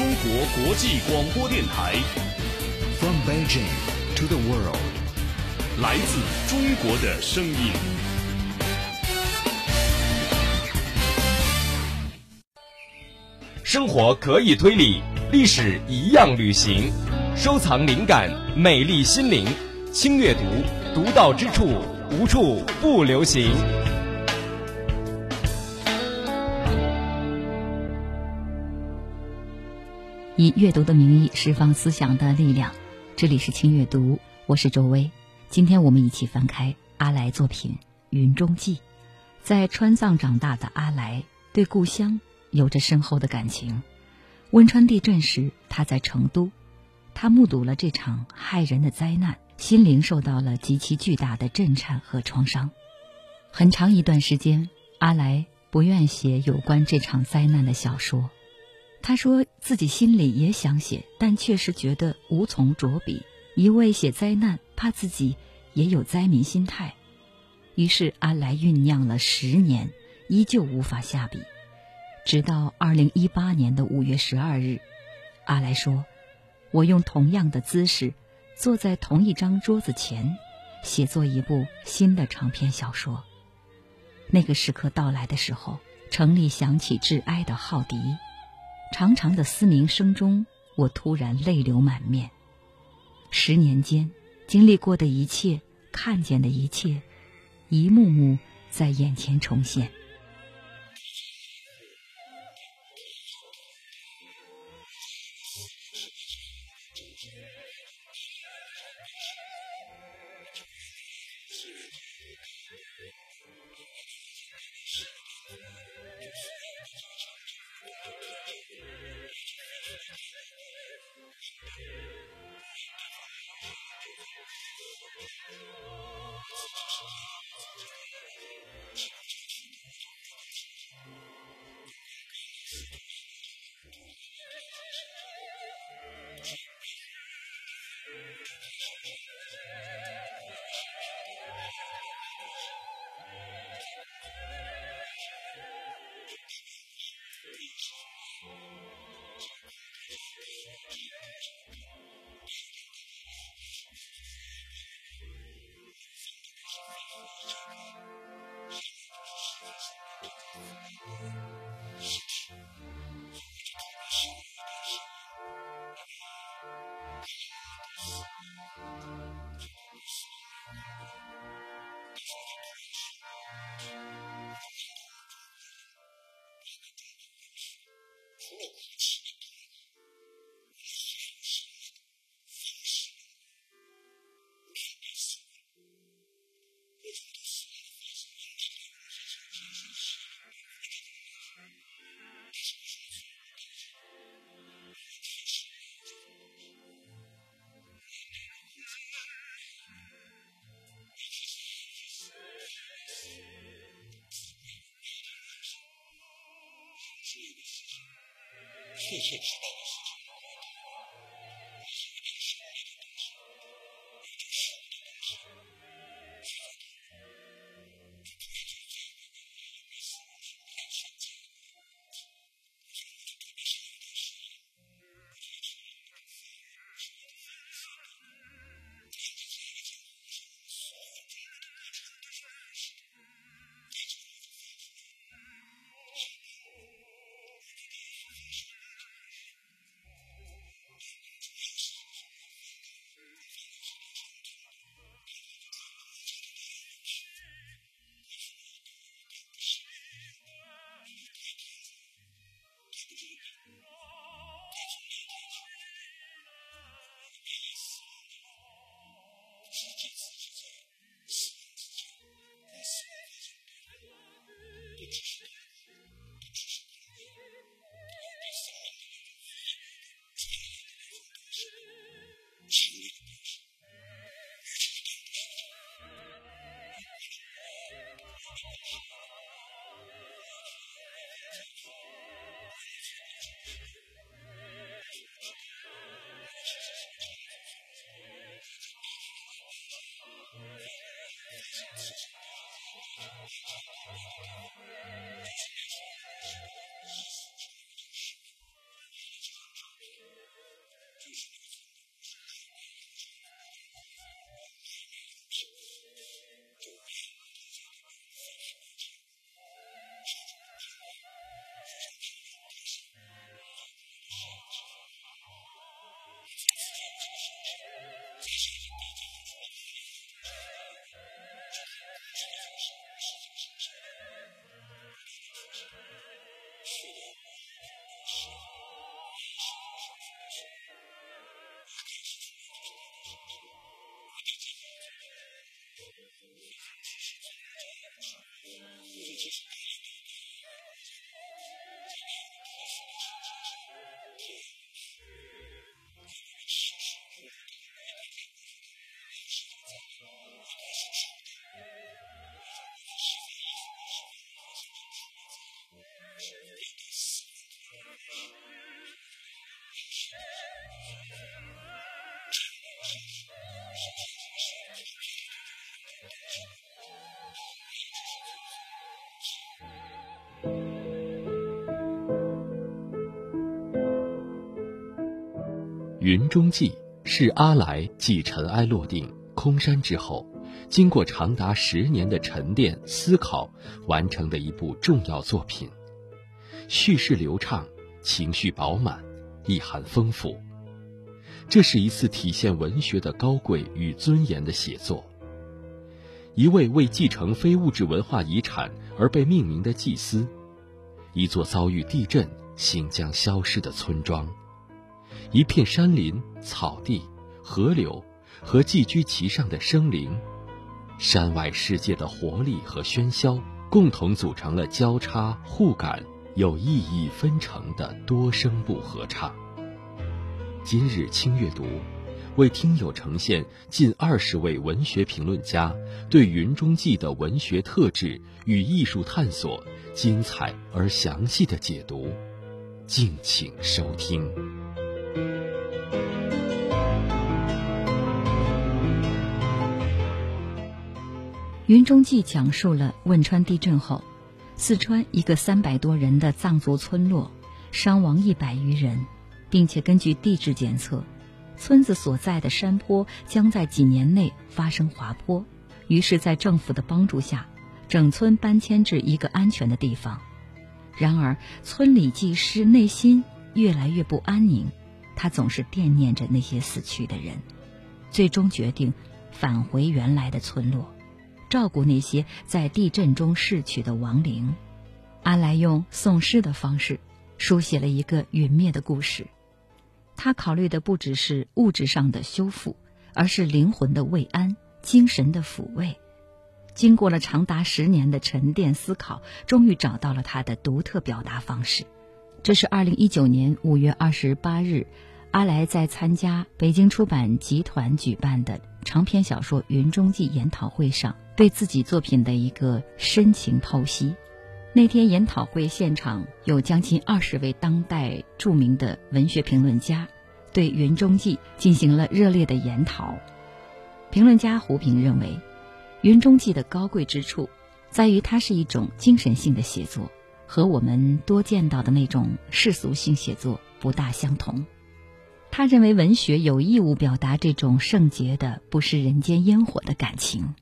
中国国际广播电台。From Beijing to the world，来自中国的声音。生活可以推理，历史一样旅行。收藏灵感，美丽心灵。轻阅读，独到之处，无处不流行。以阅读的名义释放思想的力量，这里是轻阅读，我是周薇。今天我们一起翻开阿来作品《云中记》。在川藏长大的阿来，对故乡有着深厚的感情。汶川地震时，他在成都，他目睹了这场骇人的灾难，心灵受到了极其巨大的震颤和创伤。很长一段时间，阿来不愿写有关这场灾难的小说。他说自己心里也想写，但确实觉得无从着笔。一味写灾难，怕自己也有灾民心态。于是阿来酝酿了十年，依旧无法下笔。直到二零一八年的五月十二日，阿来说：“我用同样的姿势，坐在同一张桌子前，写作一部新的长篇小说。”那个时刻到来的时候，城里响起致哀的号笛。长长的嘶鸣声中，我突然泪流满面。十年间经历过的一切，看见的一切，一幕幕在眼前重现。确切 interesting. 云中记是阿来继尘埃落定、空山之后，经过长达十年的沉淀思考完成的一部重要作品。叙事流畅，情绪饱满，意涵丰富。这是一次体现文学的高贵与尊严的写作。一位为继承非物质文化遗产而被命名的祭司，一座遭遇地震、行将消失的村庄。一片山林、草地、河流和寄居其上的生灵，山外世界的活力和喧嚣，共同组成了交叉互感、有意义纷呈的多声部合唱。今日轻阅读，为听友呈现近二十位文学评论家对《云中记》的文学特质与艺术探索精彩而详细的解读，敬请收听。《云中记》讲述了汶川地震后，四川一个三百多人的藏族村落伤亡一百余人，并且根据地质检测，村子所在的山坡将在几年内发生滑坡。于是，在政府的帮助下，整村搬迁至一个安全的地方。然而，村里技师内心越来越不安宁，他总是惦念着那些死去的人，最终决定返回原来的村落。照顾那些在地震中逝去的亡灵，阿来用诵诗的方式书写了一个陨灭的故事。他考虑的不只是物质上的修复，而是灵魂的慰安、精神的抚慰。经过了长达十年的沉淀思考，终于找到了他的独特表达方式。这是二零一九年五月二十八日，阿来在参加北京出版集团举办的长篇小说《云中记》研讨会上。对自己作品的一个深情剖析。那天研讨会现场有将近二十位当代著名的文学评论家，对《云中记》进行了热烈的研讨。评论家胡平认为，《云中记》的高贵之处，在于它是一种精神性的写作，和我们多见到的那种世俗性写作不大相同。他认为，文学有义务表达这种圣洁的、不食人间烟火的感情。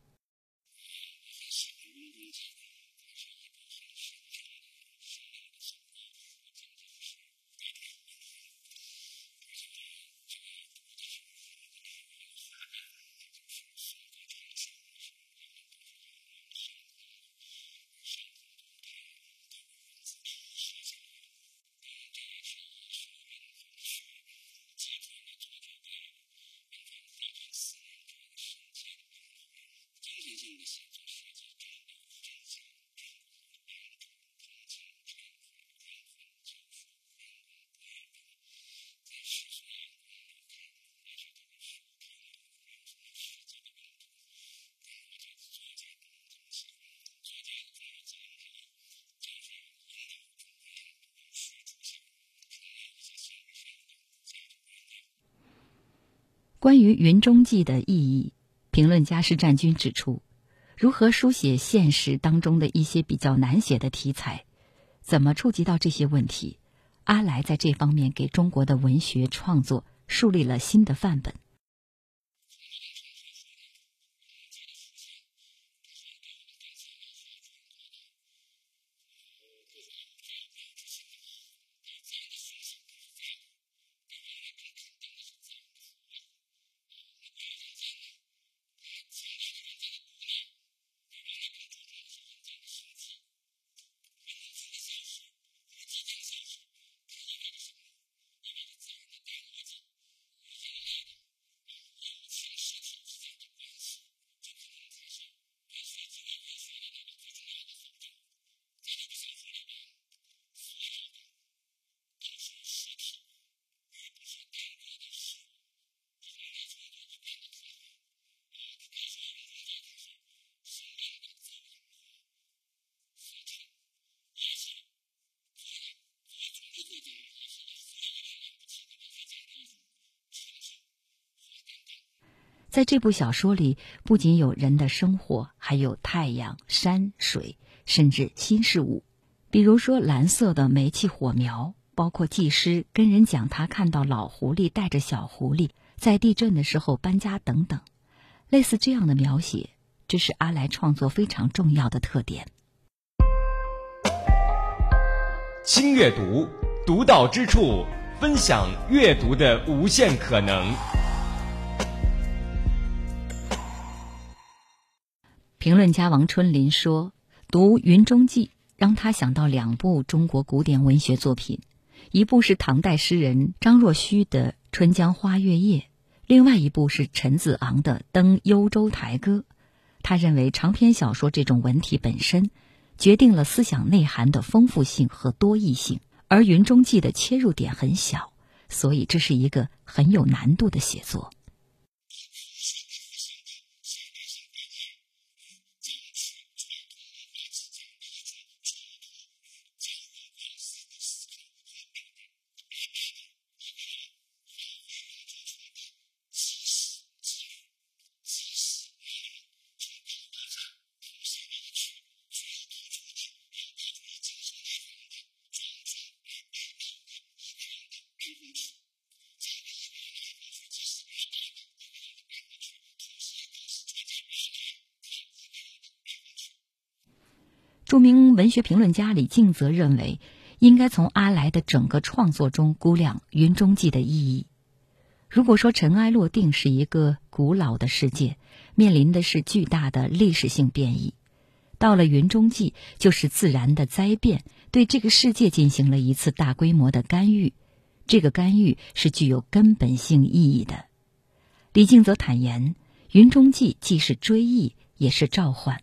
关于《云中记》的意义，评论家施占军指出，如何书写现实当中的一些比较难写的题材，怎么触及到这些问题，阿来在这方面给中国的文学创作树立了新的范本。在这部小说里，不仅有人的生活，还有太阳、山水，甚至新事物，比如说蓝色的煤气火苗，包括技师跟人讲他看到老狐狸带着小狐狸在地震的时候搬家等等。类似这样的描写，这是阿来创作非常重要的特点。轻阅读，独到之处，分享阅读的无限可能。评论家王春林说：“读《云中记》让他想到两部中国古典文学作品，一部是唐代诗人张若虚的《春江花月夜》。”另外一部是陈子昂的《登幽州台歌》，他认为长篇小说这种文体本身，决定了思想内涵的丰富性和多义性，而《云中记》的切入点很小，所以这是一个很有难度的写作。著名文学评论家李敬则认为，应该从阿来的整个创作中估量《云中记》的意义。如果说尘埃落定是一个古老的世界，面临的是巨大的历史性变异，到了《云中记》，就是自然的灾变对这个世界进行了一次大规模的干预，这个干预是具有根本性意义的。李敬则坦言，《云中记》既是追忆，也是召唤。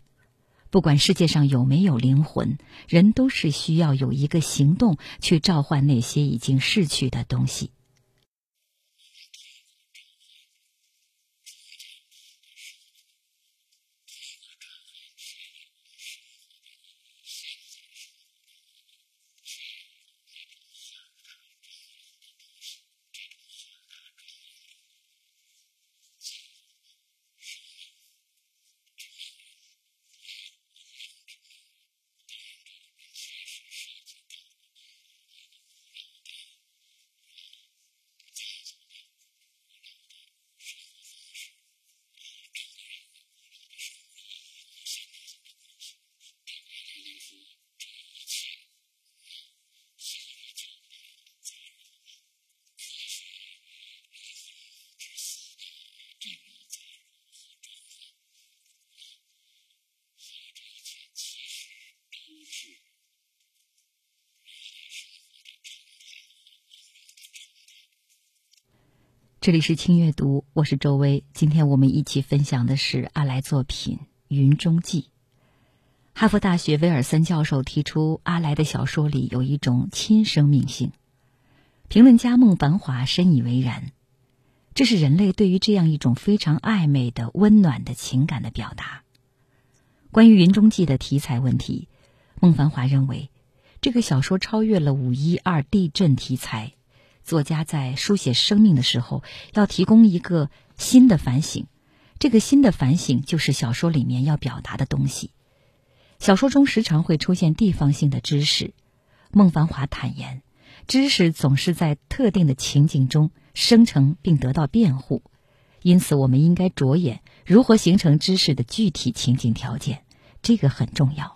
不管世界上有没有灵魂，人都是需要有一个行动去召唤那些已经逝去的东西。这里是轻阅读，我是周薇。今天我们一起分享的是阿来作品《云中记》。哈佛大学威尔森教授提出，阿来的小说里有一种亲生命性。评论家孟繁华深以为然，这是人类对于这样一种非常暧昧的、温暖的情感的表达。关于《云中记》的题材问题，孟繁华认为，这个小说超越了五一二地震题材。作家在书写生命的时候，要提供一个新的反省。这个新的反省就是小说里面要表达的东西。小说中时常会出现地方性的知识。孟繁华坦言，知识总是在特定的情景中生成并得到辩护，因此我们应该着眼如何形成知识的具体情景条件，这个很重要。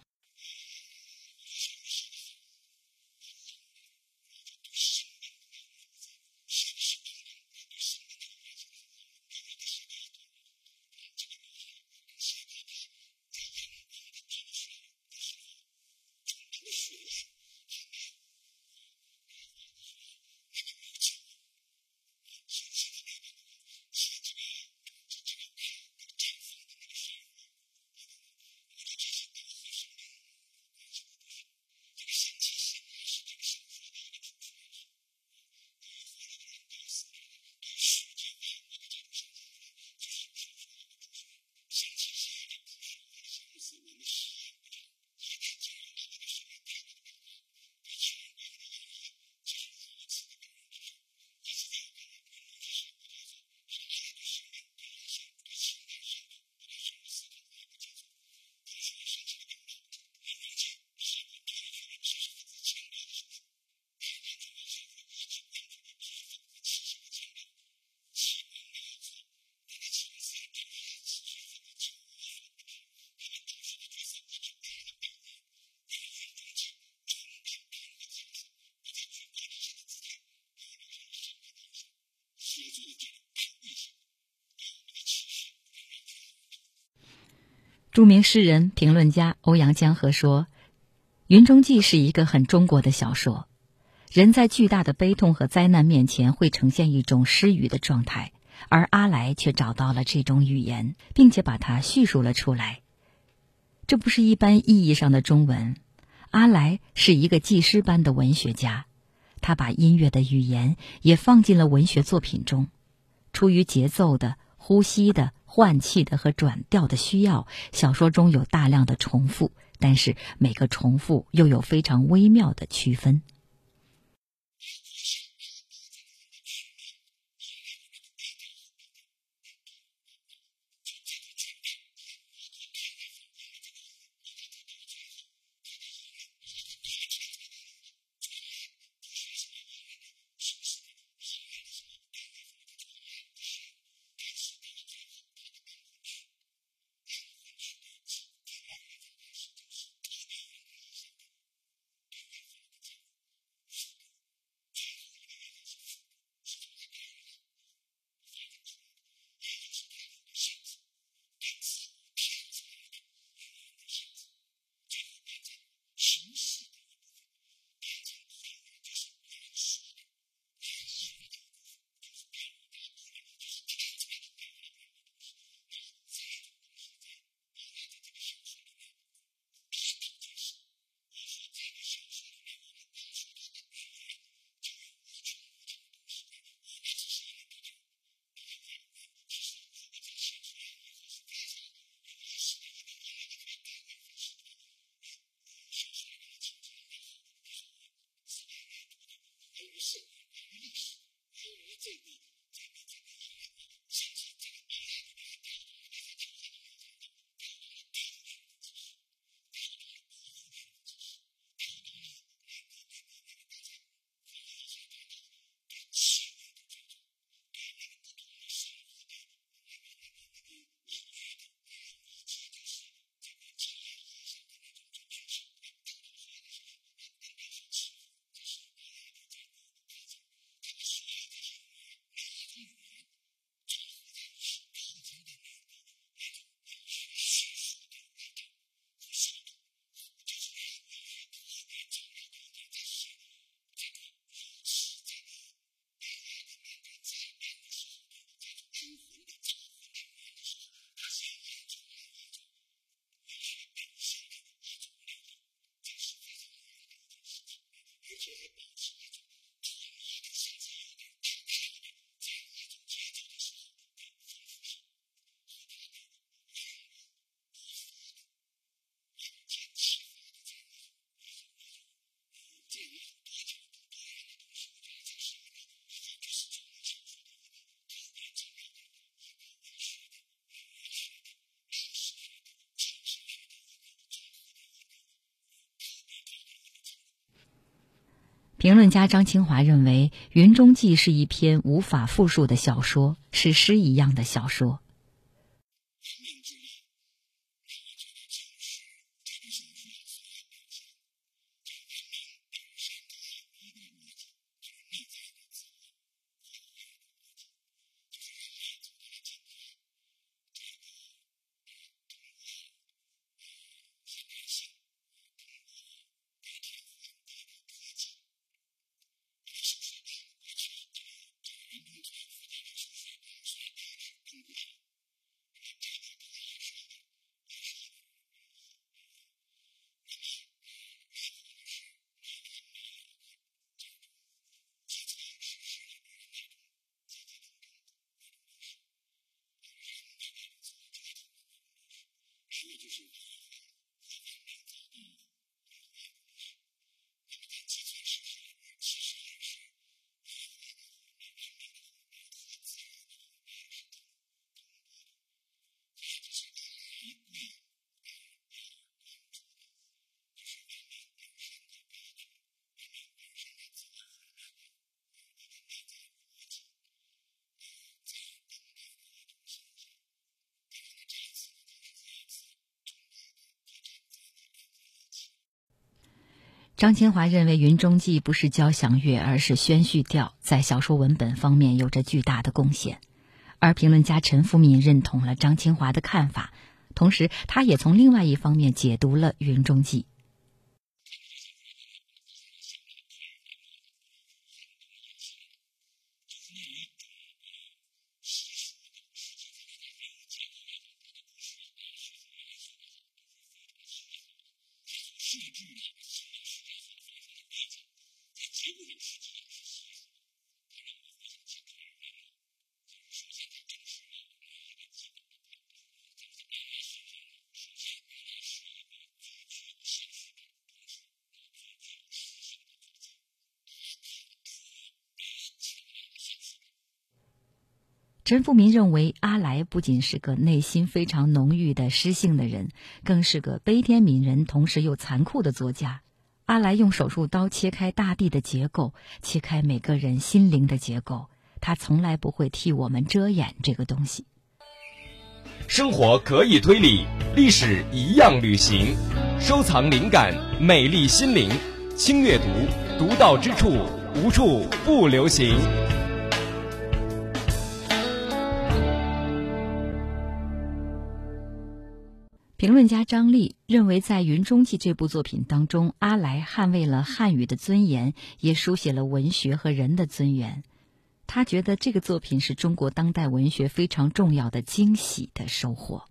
著名诗人、评论家欧阳江河说：“《云中记》是一个很中国的小说。人在巨大的悲痛和灾难面前，会呈现一种失语的状态，而阿来却找到了这种语言，并且把它叙述了出来。这不是一般意义上的中文。阿来是一个记诗般的文学家，他把音乐的语言也放进了文学作品中。出于节奏的、呼吸的。”换气的和转调的需要，小说中有大量的重复，但是每个重复又有非常微妙的区分。评论家张清华认为，《云中记》是一篇无法复述的小说，是诗一样的小说。张清华认为，《云中记》不是交响乐，而是宣叙调，在小说文本方面有着巨大的贡献。而评论家陈福敏认同了张清华的看法。同时，他也从另外一方面解读了《云中记》。陈复民认为，阿来不仅是个内心非常浓郁的诗性的人，更是个悲天悯人，同时又残酷的作家。阿来用手术刀切开大地的结构，切开每个人心灵的结构。他从来不会替我们遮掩这个东西。生活可以推理，历史一样旅行。收藏灵感，美丽心灵。轻阅读，独到之处，无处不流行。评论家张力认为，在《云中记》这部作品当中，阿来捍卫了汉语的尊严，也书写了文学和人的尊严。他觉得这个作品是中国当代文学非常重要的惊喜的收获。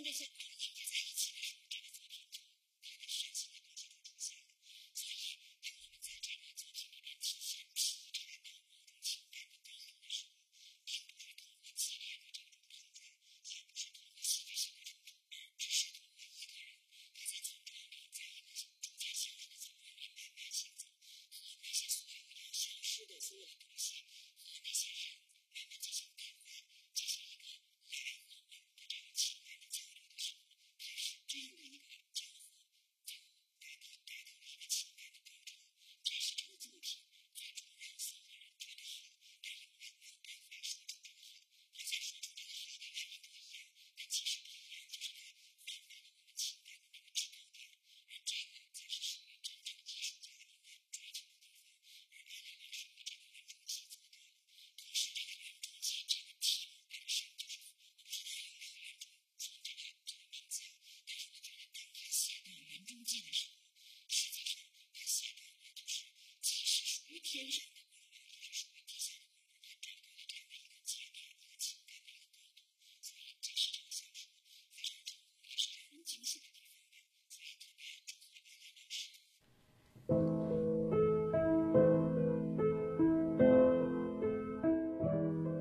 当这些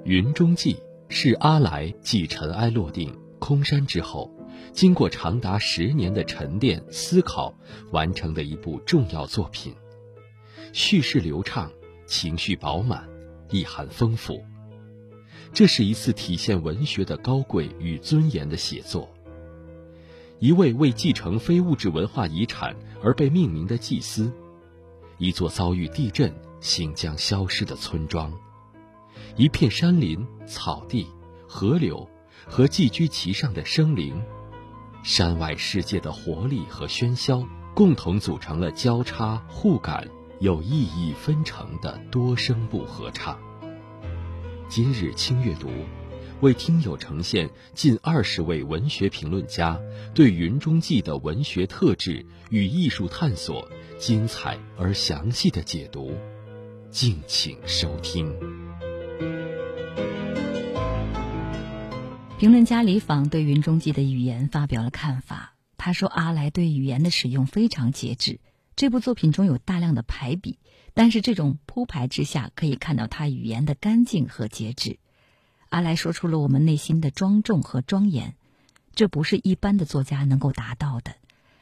云中记》是阿来继尘埃落定、空山之后，经过长达十年的沉淀思考完成的一部重要作品。叙事流畅，情绪饱满，意涵丰富。这是一次体现文学的高贵与尊严的写作。一位为继承非物质文化遗产而被命名的祭司，一座遭遇地震、行将消失的村庄。一片山林、草地、河流和寄居其上的生灵，山外世界的活力和喧嚣，共同组成了交叉互感、有意义纷呈的多声部合唱。今日轻阅读，为听友呈现近二十位文学评论家对《云中记》的文学特质与艺术探索精彩而详细的解读，敬请收听。评论家李访对《云中记》的语言发表了看法。他说：“阿来对语言的使用非常节制，这部作品中有大量的排比，但是这种铺排之下，可以看到他语言的干净和节制。阿来说出了我们内心的庄重和庄严，这不是一般的作家能够达到的。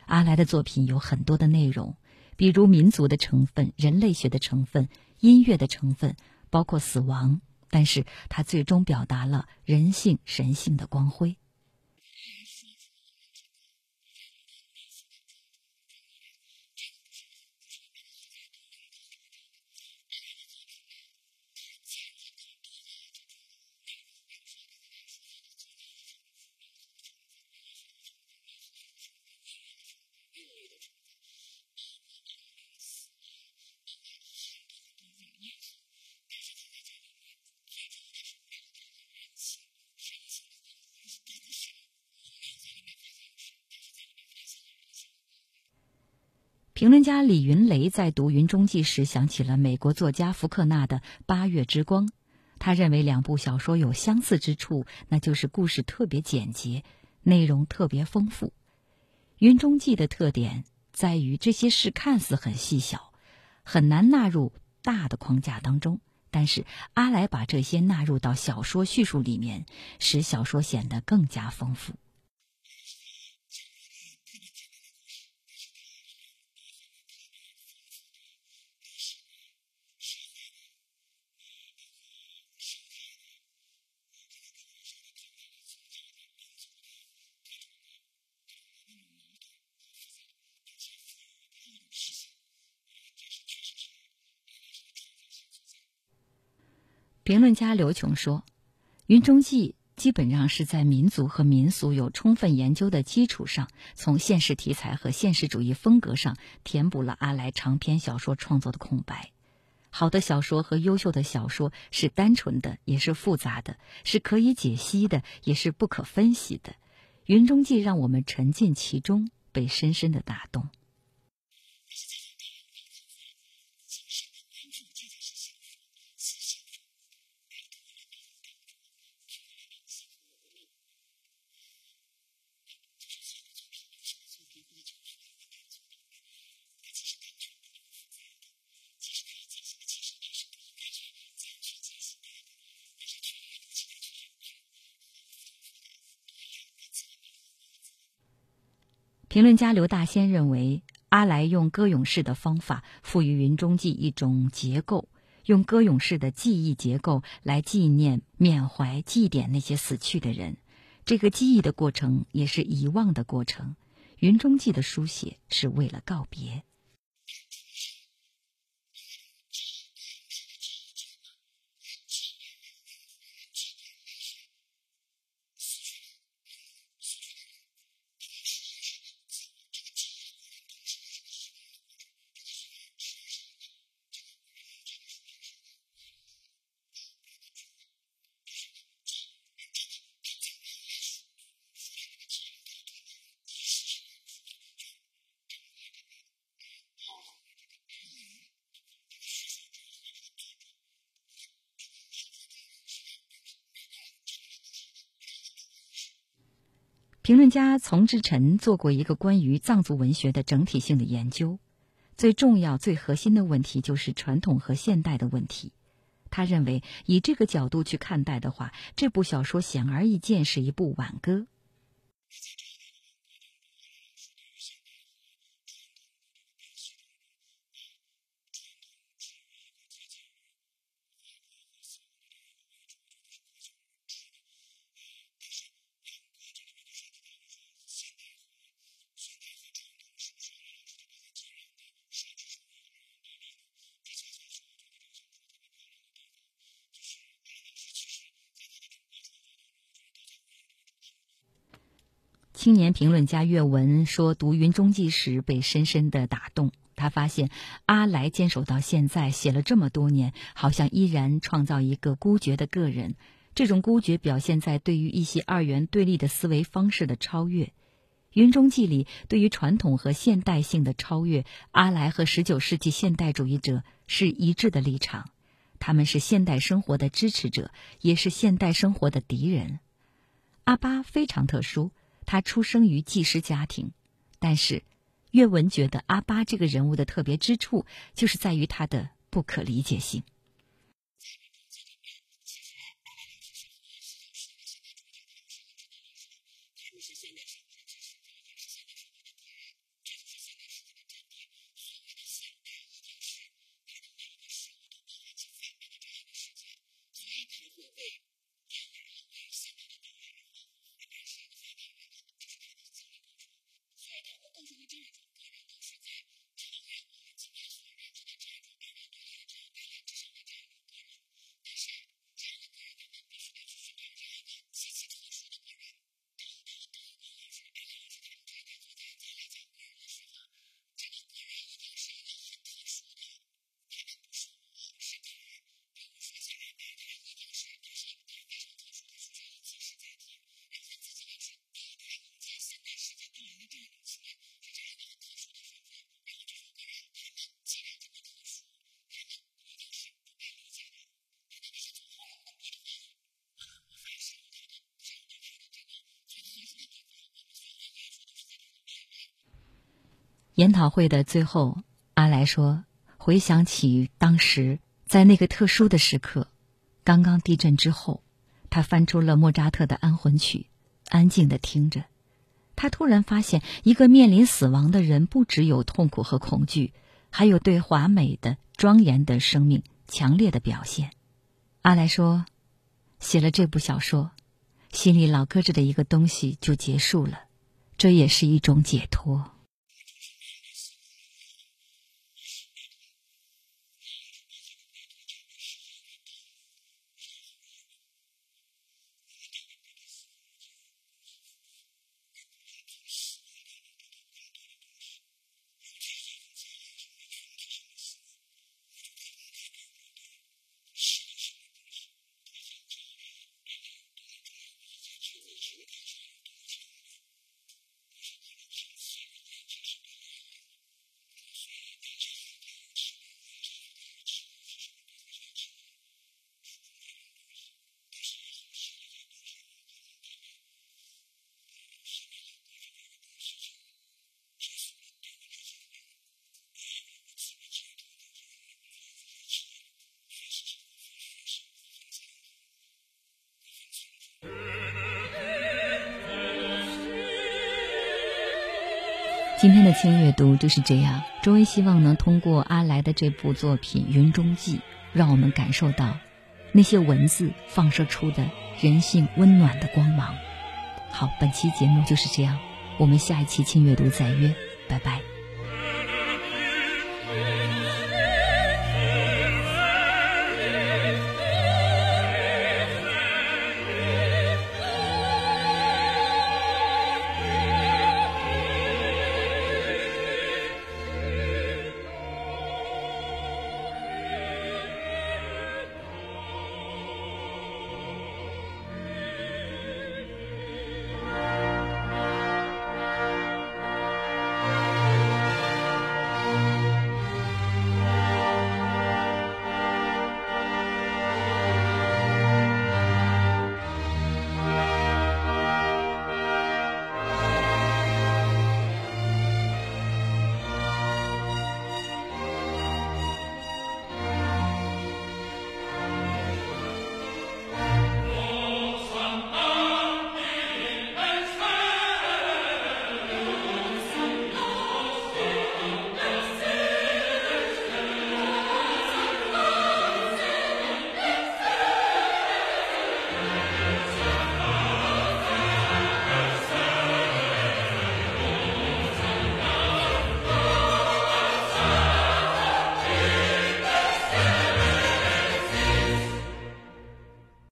阿来的作品有很多的内容，比如民族的成分、人类学的成分、音乐的成分，包括死亡。”但是它最终表达了人性、神性的光辉。评论家李云雷在读《云中记》时，想起了美国作家福克纳的《八月之光》。他认为两部小说有相似之处，那就是故事特别简洁，内容特别丰富。《云中记》的特点在于这些事看似很细小，很难纳入大的框架当中，但是阿来把这些纳入到小说叙述里面，使小说显得更加丰富。评论家刘琼说：“《云中记》基本上是在民族和民俗有充分研究的基础上，从现实题材和现实主义风格上填补了阿来长篇小说创作的空白。好的小说和优秀的小说是单纯的，也是复杂的；是可以解析的，也是不可分析的。《云中记》让我们沉浸其中，被深深的打动。”评论家刘大仙认为，阿来用歌咏式的方法赋予《云中记》一种结构，用歌咏式的记忆结构来纪念、缅怀、祭奠那些死去的人。这个记忆的过程也是遗忘的过程。《云中记》的书写是为了告别。评论家丛志臣做过一个关于藏族文学的整体性的研究，最重要、最核心的问题就是传统和现代的问题。他认为，以这个角度去看待的话，这部小说显而易见是一部挽歌。青年评论家岳文说：“读《云中记》时被深深的打动。他发现阿来坚守到现在，写了这么多年，好像依然创造一个孤绝的个人。这种孤绝表现在对于一些二元对立的思维方式的超越。《云中记》里对于传统和现代性的超越，阿来和十九世纪现代主义者是一致的立场。他们是现代生活的支持者，也是现代生活的敌人。阿巴非常特殊。”他出生于技师家庭，但是岳文觉得阿巴这个人物的特别之处，就是在于他的不可理解性。研讨会的最后，阿来说：“回想起当时在那个特殊的时刻，刚刚地震之后，他翻出了莫扎特的《安魂曲》，安静的听着。他突然发现，一个面临死亡的人，不只有痛苦和恐惧，还有对华美的、庄严的生命强烈的表现。”阿来说：“写了这部小说，心里老搁着的一个东西就结束了，这也是一种解脱。”今天的轻阅读就是这样。周薇希望能通过阿来的这部作品《云中记》，让我们感受到那些文字放射出的人性温暖的光芒。好，本期节目就是这样，我们下一期轻阅读再约，拜拜。